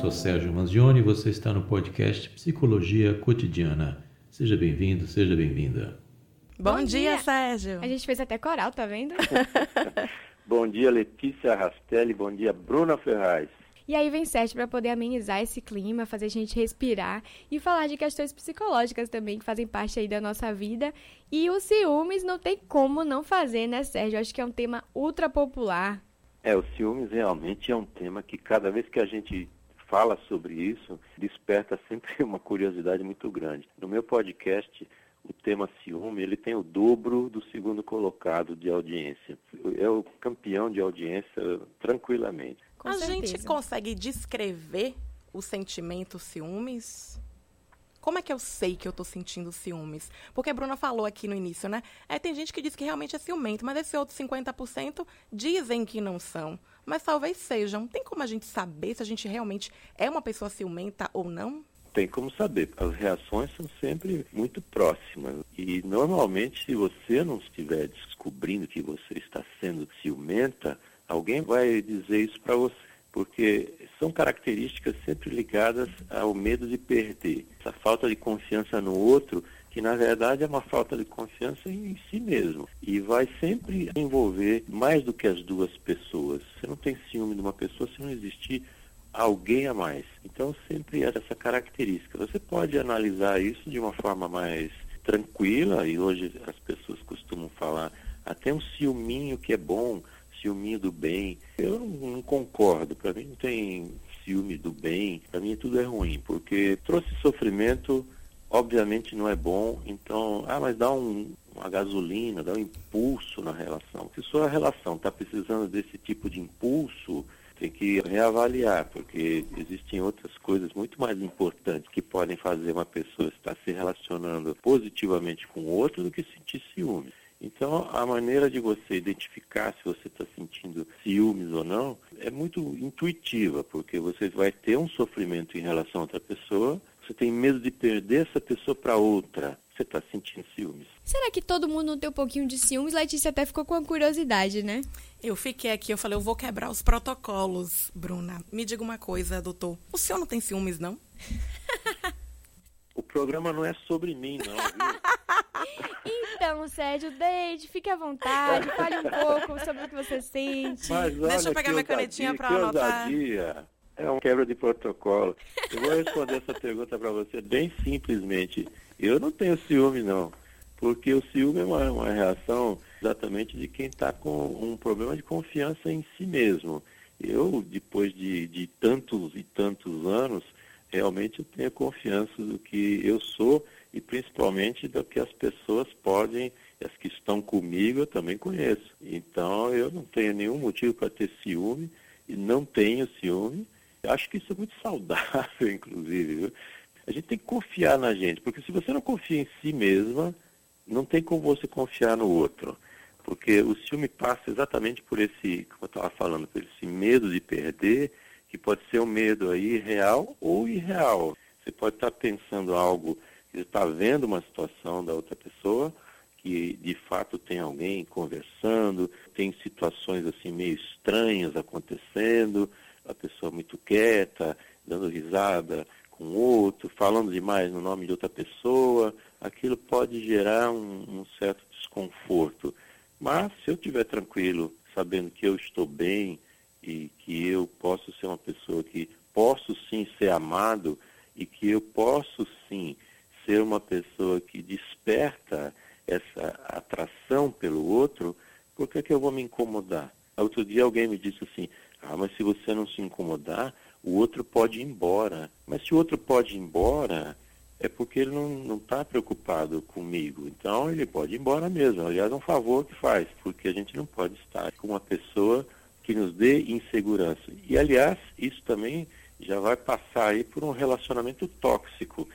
sou Sérgio Manzioni e você está no podcast Psicologia Cotidiana. Seja bem-vindo, seja bem-vinda. Bom, Bom dia, dia, Sérgio. A gente fez até coral, tá vendo? bom dia, Letícia Rastelli. Bom dia, Bruna Ferraz. E aí vem Sérgio para poder amenizar esse clima, fazer a gente respirar e falar de questões psicológicas também que fazem parte aí da nossa vida. E os ciúmes não tem como não fazer, né, Sérgio? Acho que é um tema ultra popular. É, o ciúmes realmente é um tema que cada vez que a gente fala sobre isso, desperta sempre uma curiosidade muito grande. No meu podcast, o tema ciúme, ele tem o dobro do segundo colocado de audiência. É o campeão de audiência tranquilamente. Com a certeza. gente consegue descrever o sentimento ciúmes? Como é que eu sei que eu tô sentindo ciúmes? Porque a Bruna falou aqui no início, né? É, tem gente que diz que realmente é ciumento, mas esse outro 50% dizem que não são. Mas talvez sejam. Tem como a gente saber se a gente realmente é uma pessoa ciumenta ou não? Tem como saber. As reações são sempre muito próximas. E normalmente, se você não estiver descobrindo que você está sendo ciumenta, alguém vai dizer isso para você porque são características sempre ligadas ao medo de perder, essa falta de confiança no outro, que na verdade é uma falta de confiança em si mesmo e vai sempre envolver mais do que as duas pessoas. Você não tem ciúme de uma pessoa se não existir alguém a mais. Então sempre essa característica. Você pode analisar isso de uma forma mais tranquila e hoje as pessoas costumam falar até um ciúminho que é bom, ciúme do bem. Eu não, não concordo. Para mim não tem ciúme do bem. Para mim tudo é ruim, porque trouxe sofrimento, obviamente não é bom. Então, ah, mas dá um, uma gasolina, dá um impulso na relação. Se sua relação está precisando desse tipo de impulso, tem que reavaliar, porque existem outras coisas muito mais importantes que podem fazer uma pessoa estar se relacionando positivamente com o outro do que sentir ciúme. Então, a maneira de você identificar se você está sentindo ciúmes ou não é muito intuitiva, porque você vai ter um sofrimento em relação a outra pessoa, você tem medo de perder essa pessoa para outra. Você está sentindo ciúmes. Será que todo mundo não tem um pouquinho de ciúmes? Letícia até ficou com a curiosidade, né? Eu fiquei aqui, eu falei, eu vou quebrar os protocolos, Bruna. Me diga uma coisa, doutor. O senhor não tem ciúmes, não? o programa não é sobre mim, não, viu? Então, Sérgio, deite, fique à vontade, fale um pouco sobre o que você sente. Mas, Deixa eu pegar minha canetinha para anotar. É um quebra de protocolo. Eu vou responder essa pergunta para você bem simplesmente. Eu não tenho ciúme, não. Porque o ciúme é uma, uma reação exatamente de quem está com um problema de confiança em si mesmo. Eu, depois de, de tantos e tantos anos, realmente eu tenho confiança do que eu sou e principalmente do que as pessoas podem, as que estão comigo eu também conheço. Então eu não tenho nenhum motivo para ter ciúme e não tenho ciúme. Eu acho que isso é muito saudável, inclusive. A gente tem que confiar na gente, porque se você não confia em si mesma, não tem como você confiar no outro. Porque o ciúme passa exatamente por esse, como eu estava falando, por esse medo de perder, que pode ser um medo aí real ou irreal. Você pode estar pensando algo está vendo uma situação da outra pessoa que de fato tem alguém conversando, tem situações assim meio estranhas acontecendo, a pessoa muito quieta, dando risada com outro, falando demais no nome de outra pessoa, aquilo pode gerar um, um certo desconforto. Mas se eu estiver tranquilo, sabendo que eu estou bem e que eu posso ser uma pessoa que posso sim ser amado e que eu posso sim ser uma pessoa que desperta essa atração pelo outro, por que, que eu vou me incomodar? Outro dia alguém me disse assim, ah, mas se você não se incomodar, o outro pode ir embora. Mas se o outro pode ir embora, é porque ele não está preocupado comigo. Então ele pode ir embora mesmo. Aliás, é um favor que faz, porque a gente não pode estar com uma pessoa que nos dê insegurança. E aliás, isso também já vai passar aí por um relacionamento tóxico.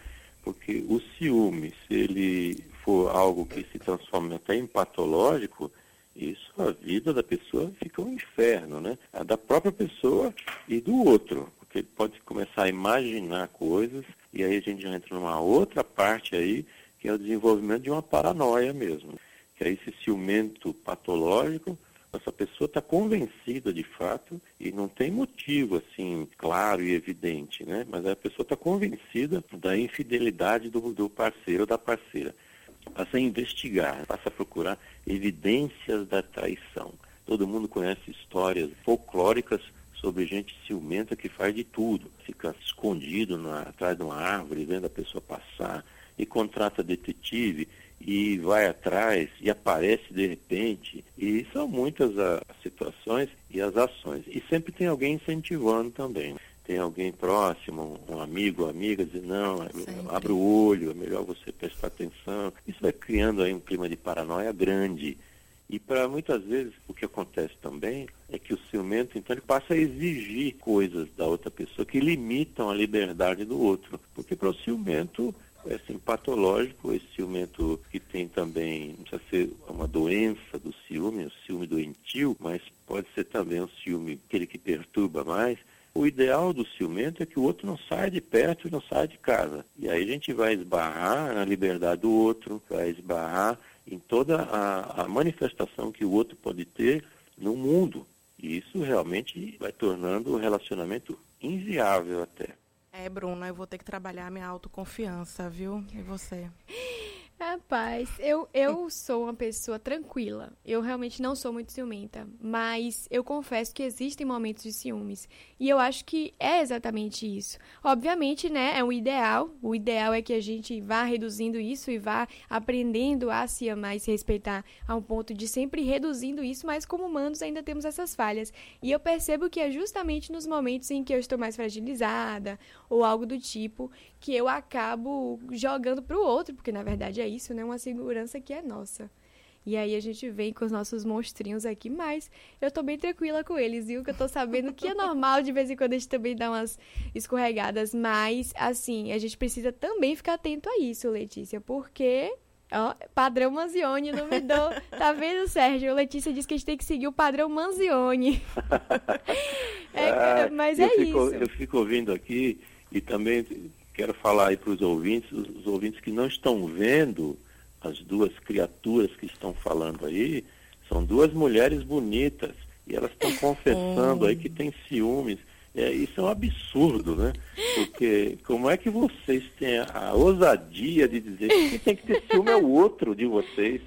Porque o ciúme, se ele for algo que se transforma até em patológico, isso a vida da pessoa fica um inferno, né? A da própria pessoa e do outro. Porque ele pode começar a imaginar coisas e aí a gente já entra numa outra parte aí, que é o desenvolvimento de uma paranoia mesmo. Que é esse ciumento patológico Essa pessoa está convencida de fato e não tem motivo assim claro e evidente, né? Mas a pessoa está convencida da infidelidade do, do parceiro ou da parceira. Passa a investigar, passa a procurar evidências da traição. Todo mundo conhece histórias folclóricas sobre gente ciumenta que faz de tudo. Fica escondido na, atrás de uma árvore, vendo a pessoa passar, e contrata detetive e vai atrás e aparece de repente. E são muitas as situações e as ações. E sempre tem alguém incentivando também. Tem alguém próximo, um amigo, amiga, dizer, não, sempre. abre o olho, é melhor você prestar atenção. Isso vai criando aí um clima de paranoia grande. E para muitas vezes o que acontece também é que o ciumento, então, ele passa a exigir coisas da outra pessoa que limitam a liberdade do outro. Porque para o ciumento é assim, patológico, esse ciumento que tem também, não precisa ser uma doença do ciúme, o ciúme doentio, mas pode ser também um ciúme, aquele que perturba mais. O ideal do ciumento é que o outro não saia de perto e não saia de casa. E aí a gente vai esbarrar na liberdade do outro, vai esbarrar em toda a, a manifestação que o outro pode ter no mundo. E isso realmente vai tornando o relacionamento inviável até. É, Bruna, eu vou ter que trabalhar minha autoconfiança, viu? E você? Rapaz, eu, eu sou uma pessoa tranquila. Eu realmente não sou muito ciumenta. Mas eu confesso que existem momentos de ciúmes. E eu acho que é exatamente isso. Obviamente, né? É um ideal. O ideal é que a gente vá reduzindo isso e vá aprendendo a se amar e se respeitar a um ponto de sempre reduzindo isso. Mas como humanos ainda temos essas falhas. E eu percebo que é justamente nos momentos em que eu estou mais fragilizada ou algo do tipo que eu acabo jogando para o outro, porque na verdade é isso, né? Uma segurança que é nossa. E aí a gente vem com os nossos monstrinhos aqui, mas eu tô bem tranquila com eles, viu? Que eu tô sabendo que é normal de vez em quando a gente também dá umas escorregadas, mas assim, a gente precisa também ficar atento a isso, Letícia, porque Ó, padrão Manzioni, não me dou. Tá vendo, Sérgio? Letícia disse que a gente tem que seguir o padrão Manzioni. é, ah, mas é fico, isso. Eu fico ouvindo aqui e também quero falar aí para os ouvintes, os ouvintes que não estão vendo as duas criaturas que estão falando aí, são duas mulheres bonitas e elas estão confessando aí que tem ciúmes. É, isso é um absurdo, né? Porque como é que vocês têm a ousadia de dizer que quem tem que ter ciúme é o outro de vocês?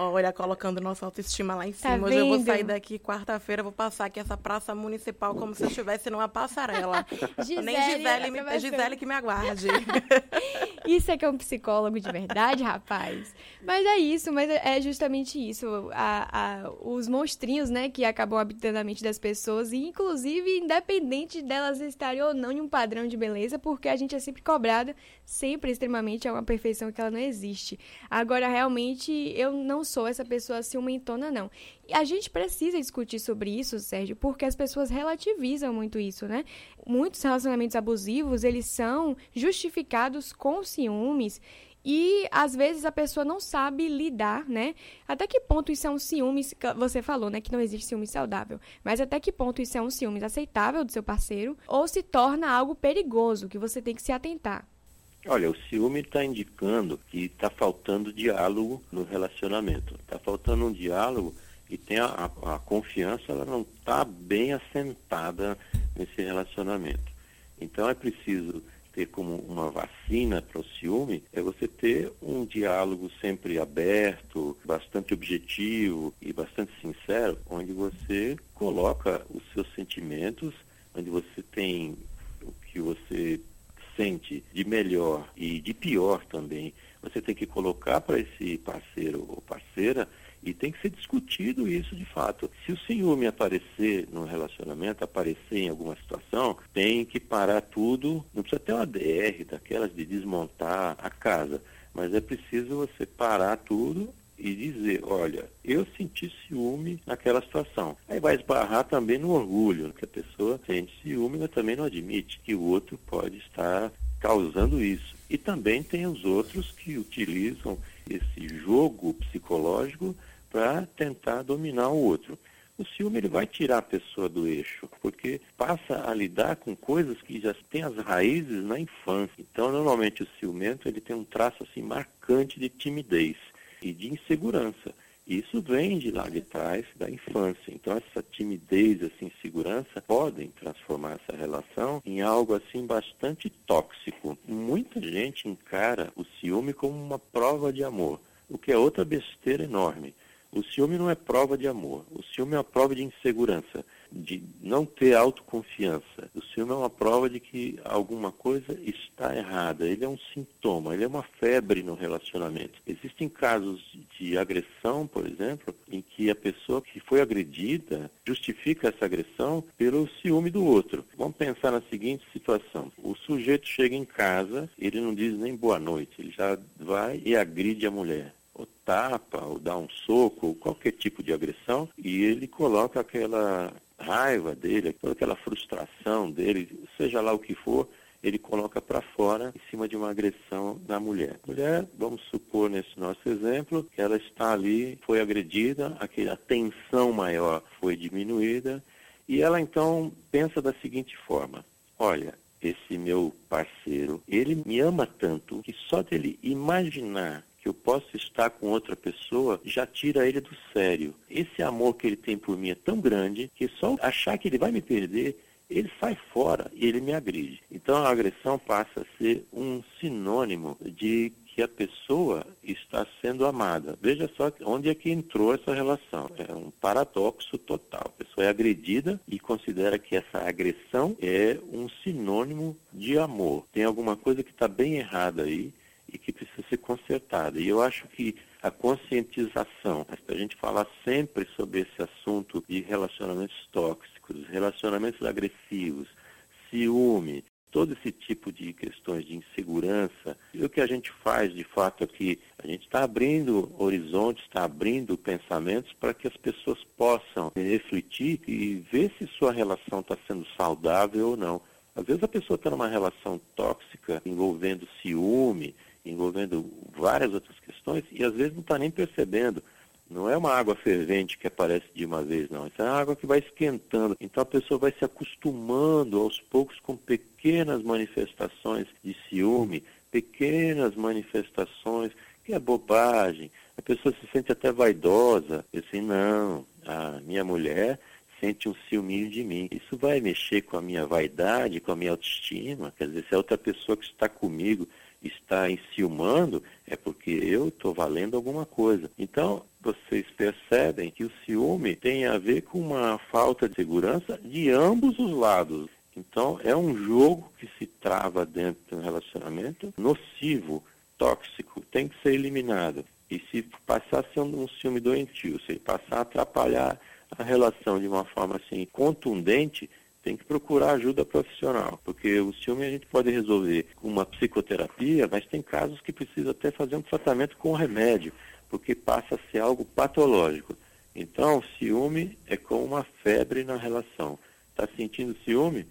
Olha, colocando nossa autoestima lá em tá cima. Hoje eu vou sair daqui quarta-feira, vou passar aqui essa praça municipal como se eu estivesse numa passarela. Gisele, Nem Gisele, me, Gisele que me aguarde. Isso é que é um psicólogo de verdade, rapaz. Mas é isso, mas é justamente isso. A, a, os monstrinhos, né, que acabam habitando a mente das pessoas, e inclusive independente delas estarem ou não em um padrão de beleza, porque a gente é sempre cobrada, sempre extremamente, é uma perfeição que ela não existe. Agora, realmente, eu não sou essa pessoa ciumentona, não. E a gente precisa discutir sobre isso, Sérgio, porque as pessoas relativizam muito isso, né? Muitos relacionamentos abusivos, eles são justificados com ciúmes e às vezes a pessoa não sabe lidar, né? Até que ponto isso é um ciúme, você falou, né, que não existe ciúme saudável, mas até que ponto isso é um ciúme aceitável do seu parceiro ou se torna algo perigoso que você tem que se atentar? Olha, o ciúme está indicando que está faltando diálogo no relacionamento. Está faltando um diálogo e tem a, a, a confiança, ela não está bem assentada nesse relacionamento. Então é preciso ter como uma vacina para o ciúme, é você ter um diálogo sempre aberto, bastante objetivo e bastante sincero, onde você coloca os seus sentimentos, onde você tem o que você sente de melhor e de pior também, você tem que colocar para esse parceiro ou parceira e tem que ser discutido isso de fato. Se o ciúme aparecer no relacionamento, aparecer em alguma situação, tem que parar tudo. Não precisa ter uma DR daquelas de desmontar a casa, mas é preciso você parar tudo e dizer, olha, eu senti ciúme naquela situação. Aí vai esbarrar também no orgulho, que a pessoa sente ciúme, mas também não admite que o outro pode estar causando isso. E também tem os outros que utilizam esse jogo psicológico para tentar dominar o outro. O ciúme ele vai tirar a pessoa do eixo, porque passa a lidar com coisas que já têm as raízes na infância. Então, normalmente o ciumento ele tem um traço assim marcante de timidez e de insegurança. Isso vem de lá de trás da infância. Então essa timidez, essa insegurança podem transformar essa relação em algo assim bastante tóxico. Muita gente encara o ciúme como uma prova de amor, o que é outra besteira enorme. O ciúme não é prova de amor, o ciúme é uma prova de insegurança de não ter autoconfiança. O ciúme é uma prova de que alguma coisa está errada. Ele é um sintoma, ele é uma febre no relacionamento. Existem casos de agressão, por exemplo, em que a pessoa que foi agredida justifica essa agressão pelo ciúme do outro. Vamos pensar na seguinte situação: o sujeito chega em casa, ele não diz nem boa noite, ele já vai e agride a mulher ou tapa, ou dá um soco, ou qualquer tipo de agressão, e ele coloca aquela raiva dele, toda aquela frustração dele, seja lá o que for, ele coloca para fora em cima de uma agressão da mulher. Mulher, vamos supor nesse nosso exemplo, que ela está ali, foi agredida, aquela tensão maior foi diminuída, e ela então pensa da seguinte forma: olha, esse meu parceiro, ele me ama tanto que só dele imaginar eu posso estar com outra pessoa já tira ele do sério. Esse amor que ele tem por mim é tão grande que só achar que ele vai me perder, ele sai fora e ele me agride. Então a agressão passa a ser um sinônimo de que a pessoa está sendo amada. Veja só onde é que entrou essa relação. É um paradoxo total. A pessoa é agredida e considera que essa agressão é um sinônimo de amor. Tem alguma coisa que está bem errada aí e que precisa ser consertada. E eu acho que a conscientização, a gente falar sempre sobre esse assunto de relacionamentos tóxicos, relacionamentos agressivos, ciúme, todo esse tipo de questões de insegurança. E o que a gente faz, de fato, aqui, a gente está abrindo horizontes, está abrindo pensamentos para que as pessoas possam refletir e ver se sua relação está sendo saudável ou não. Às vezes a pessoa está numa relação tóxica envolvendo ciúme, envolvendo várias outras questões e às vezes não está nem percebendo. Não é uma água fervente que aparece de uma vez, não. Isso é água que vai esquentando. Então a pessoa vai se acostumando aos poucos com pequenas manifestações de ciúme, pequenas manifestações, que é bobagem. A pessoa se sente até vaidosa. Assim, não, a minha mulher sente um ciúminho de mim. Isso vai mexer com a minha vaidade, com a minha autoestima. Quer dizer, se a outra pessoa que está comigo está enciumando, é porque eu estou valendo alguma coisa. Então, vocês percebem que o ciúme tem a ver com uma falta de segurança de ambos os lados. Então, é um jogo que se trava dentro de um relacionamento nocivo, tóxico, tem que ser eliminado. E se passar a ser um, ciúme doentio, se passar a atrapalhar a relação de uma forma assim contundente, tem que procurar ajuda profissional, porque o ciúme a gente pode resolver com uma psicoterapia, mas tem casos que precisa até fazer um tratamento com remédio, porque passa a ser algo patológico. Então, ciúme é como uma febre na relação. Está sentindo ciúme?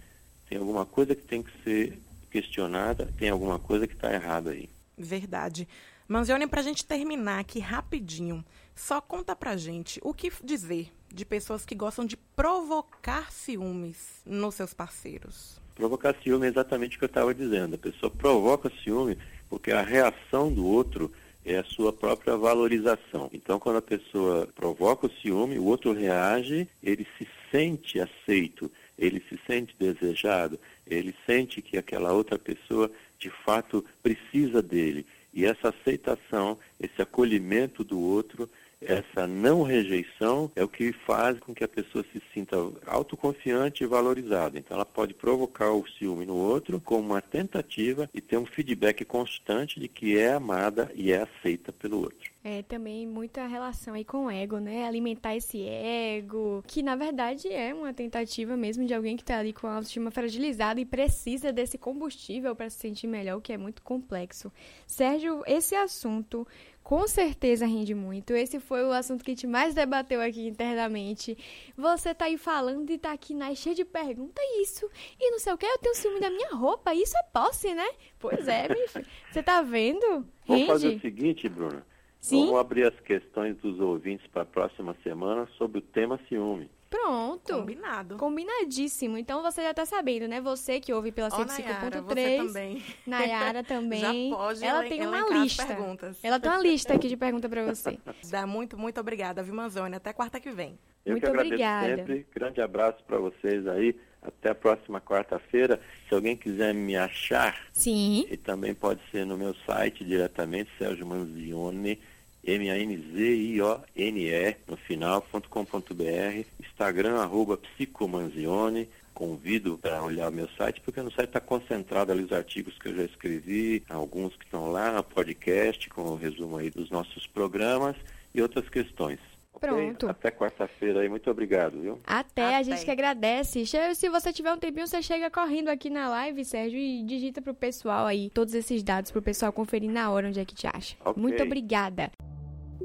Tem alguma coisa que tem que ser questionada, tem alguma coisa que está errada aí. Verdade. Manzione, para a gente terminar aqui rapidinho, só conta pra gente o que dizer de pessoas que gostam de provocar ciúmes nos seus parceiros? Provocar ciúme é exatamente o que eu estava dizendo. A pessoa provoca ciúme porque a reação do outro é a sua própria valorização. Então, quando a pessoa provoca o ciúme, o outro reage, ele se sente aceito, ele se sente desejado, ele sente que aquela outra pessoa de fato precisa dele. E essa aceitação, esse acolhimento do outro essa não rejeição é o que faz com que a pessoa se sinta autoconfiante e valorizada. Então, ela pode provocar o ciúme no outro como uma tentativa e ter um feedback constante de que é amada e é aceita pelo outro. É também muita relação aí com o ego, né? Alimentar esse ego, que na verdade é uma tentativa mesmo de alguém que tá ali com a autoestima fragilizada e precisa desse combustível para se sentir melhor, o que é muito complexo. Sérgio, esse assunto com certeza rende muito. Esse foi o assunto que a gente mais debateu aqui internamente. Você tá aí falando e tá aqui na cheia de perguntas, isso. E não sei o que, eu tenho ciúme da minha roupa. Isso é posse, né? Pois é, bicho. Você tá vendo? Rende. Vamos fazer o seguinte, Bruna. Sim? Vamos abrir as questões dos ouvintes para a próxima semana sobre o tema ciúme. Pronto. Combinado. Combinadíssimo. Então você já tá sabendo, né? Você que ouve pela Ó, Nayara, você 105.3. também. Nayara também. Já pode Ela tem uma lista. perguntas. Ela tem uma lista aqui de perguntas pra você. Dá muito, muito obrigada, viu, Manzoni? Até quarta que vem. Eu Muito que agradeço obrigada. sempre. Grande abraço para vocês aí. Até a próxima quarta-feira. Se alguém quiser me achar, Sim. e também pode ser no meu site diretamente, Sérgio Manzione, M-A-N-Z-I-O-N-E, no final.com.br, Instagram, arroba psicomanzione. Convido para olhar o meu site, porque no site está concentrado ali os artigos que eu já escrevi, alguns que estão lá, podcast, com o resumo aí dos nossos programas e outras questões. Pronto. Até quarta-feira aí. Muito obrigado, viu? Até, a Até. gente que agradece. Se você tiver um tempinho, você chega correndo aqui na live, Sérgio, e digita pro pessoal aí todos esses dados pro pessoal conferir na hora onde é que te acha. Ok. Muito obrigada.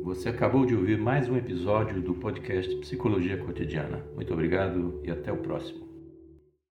Você acabou de ouvir mais um episódio do podcast Psicologia Cotidiana. Muito obrigado e até o próximo.